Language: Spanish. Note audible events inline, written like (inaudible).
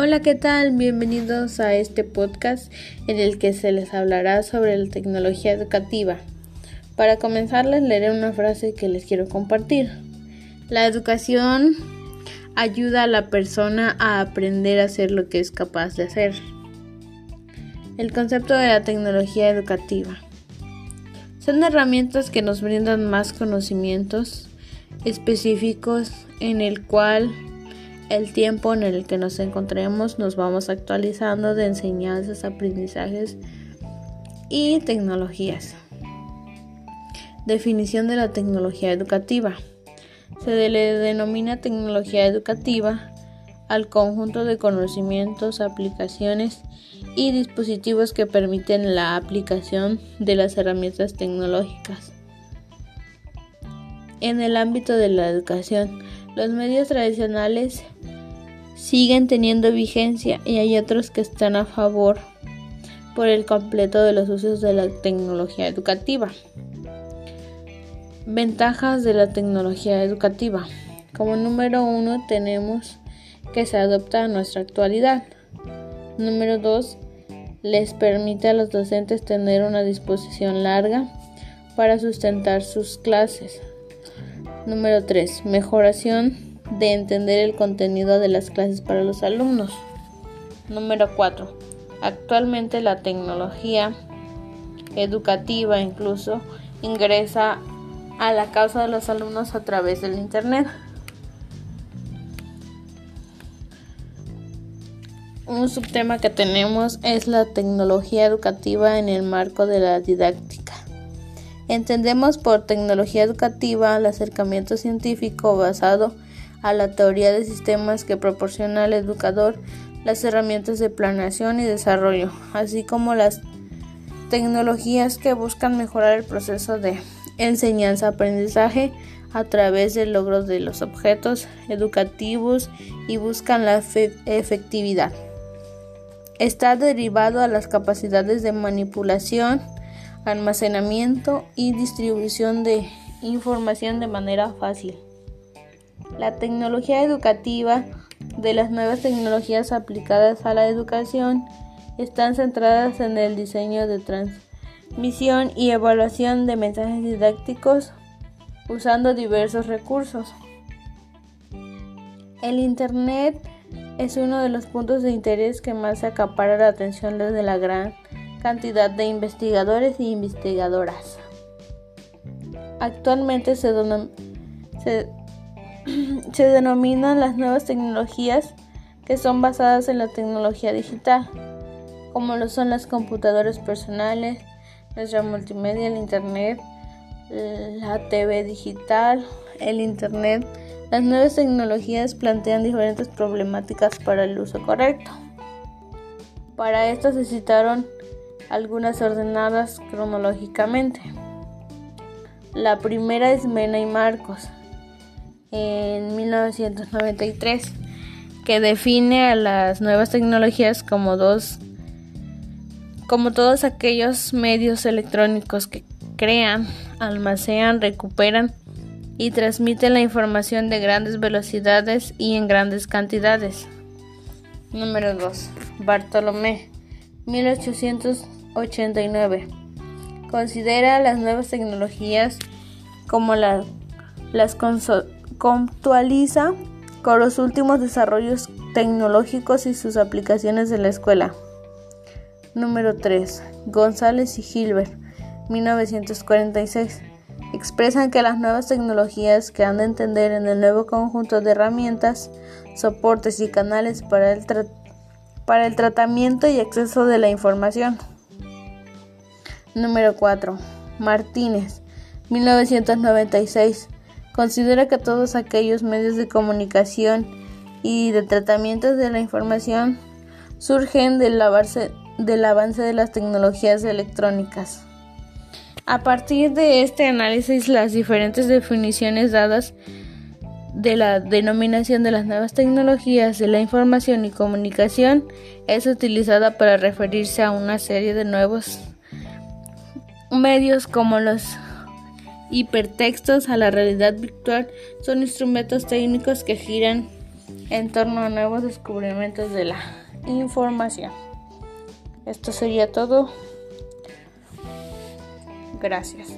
Hola, ¿qué tal? Bienvenidos a este podcast en el que se les hablará sobre la tecnología educativa. Para comenzar les leeré una frase que les quiero compartir. La educación ayuda a la persona a aprender a hacer lo que es capaz de hacer. El concepto de la tecnología educativa. Son herramientas que nos brindan más conocimientos específicos en el cual el tiempo en el que nos encontremos nos vamos actualizando de enseñanzas, aprendizajes y tecnologías. Definición de la tecnología educativa. Se le denomina tecnología educativa al conjunto de conocimientos, aplicaciones y dispositivos que permiten la aplicación de las herramientas tecnológicas. En el ámbito de la educación, los medios tradicionales siguen teniendo vigencia y hay otros que están a favor por el completo de los usos de la tecnología educativa. Ventajas de la tecnología educativa. Como número uno tenemos que se adopta a nuestra actualidad. Número dos, les permite a los docentes tener una disposición larga para sustentar sus clases. Número 3. Mejoración de entender el contenido de las clases para los alumnos. Número 4. Actualmente la tecnología educativa incluso ingresa a la causa de los alumnos a través del Internet. Un subtema que tenemos es la tecnología educativa en el marco de la didáctica. Entendemos por tecnología educativa el acercamiento científico basado a la teoría de sistemas que proporciona al educador las herramientas de planeación y desarrollo, así como las tecnologías que buscan mejorar el proceso de enseñanza-aprendizaje a través del logro de los objetos educativos y buscan la efectividad. Está derivado a las capacidades de manipulación, almacenamiento y distribución de información de manera fácil. La tecnología educativa de las nuevas tecnologías aplicadas a la educación están centradas en el diseño de transmisión y evaluación de mensajes didácticos usando diversos recursos. El Internet es uno de los puntos de interés que más acapara la atención desde la gran cantidad de investigadores y investigadoras. Actualmente se, (clears throat) se, denominan las nuevas tecnologías que son basadas en la tecnología digital, como lo son las computadoras personales, nuestra multimedia, el Internet, la TV digital, el Internet. Las nuevas tecnologías plantean diferentes problemáticas para el uso correcto. Para esto se citaron algunas ordenadas cronológicamente. La primera es Mena y Marcos en 1993, que define a las nuevas tecnologías como dos como todos aquellos medios electrónicos que crean, almacenan, recuperan y transmiten la información de grandes velocidades y en grandes cantidades. Número 2. Bartolomé, 1800 89. Considera las nuevas tecnologías como las conceptualiza con los últimos desarrollos tecnológicos y sus aplicaciones en la escuela. Número 3. González y Gilbert, 1946. Expresan que las nuevas tecnologías que han de entender en el nuevo conjunto de herramientas, soportes y canales para el, para el tratamiento y acceso de la información. Número 4. Martínez, 1996. Considera que todos aquellos medios de comunicación y de tratamiento de la información surgen del avance, del avance de las tecnologías electrónicas. A partir de este análisis, las diferentes definiciones dadas de la denominación de las nuevas tecnologías de la información y comunicación es utilizada para referirse a una serie de nuevos Medios como los hipertextos a la realidad virtual son instrumentos técnicos que giran en torno a nuevos descubrimientos de la información. Esto sería todo. Gracias.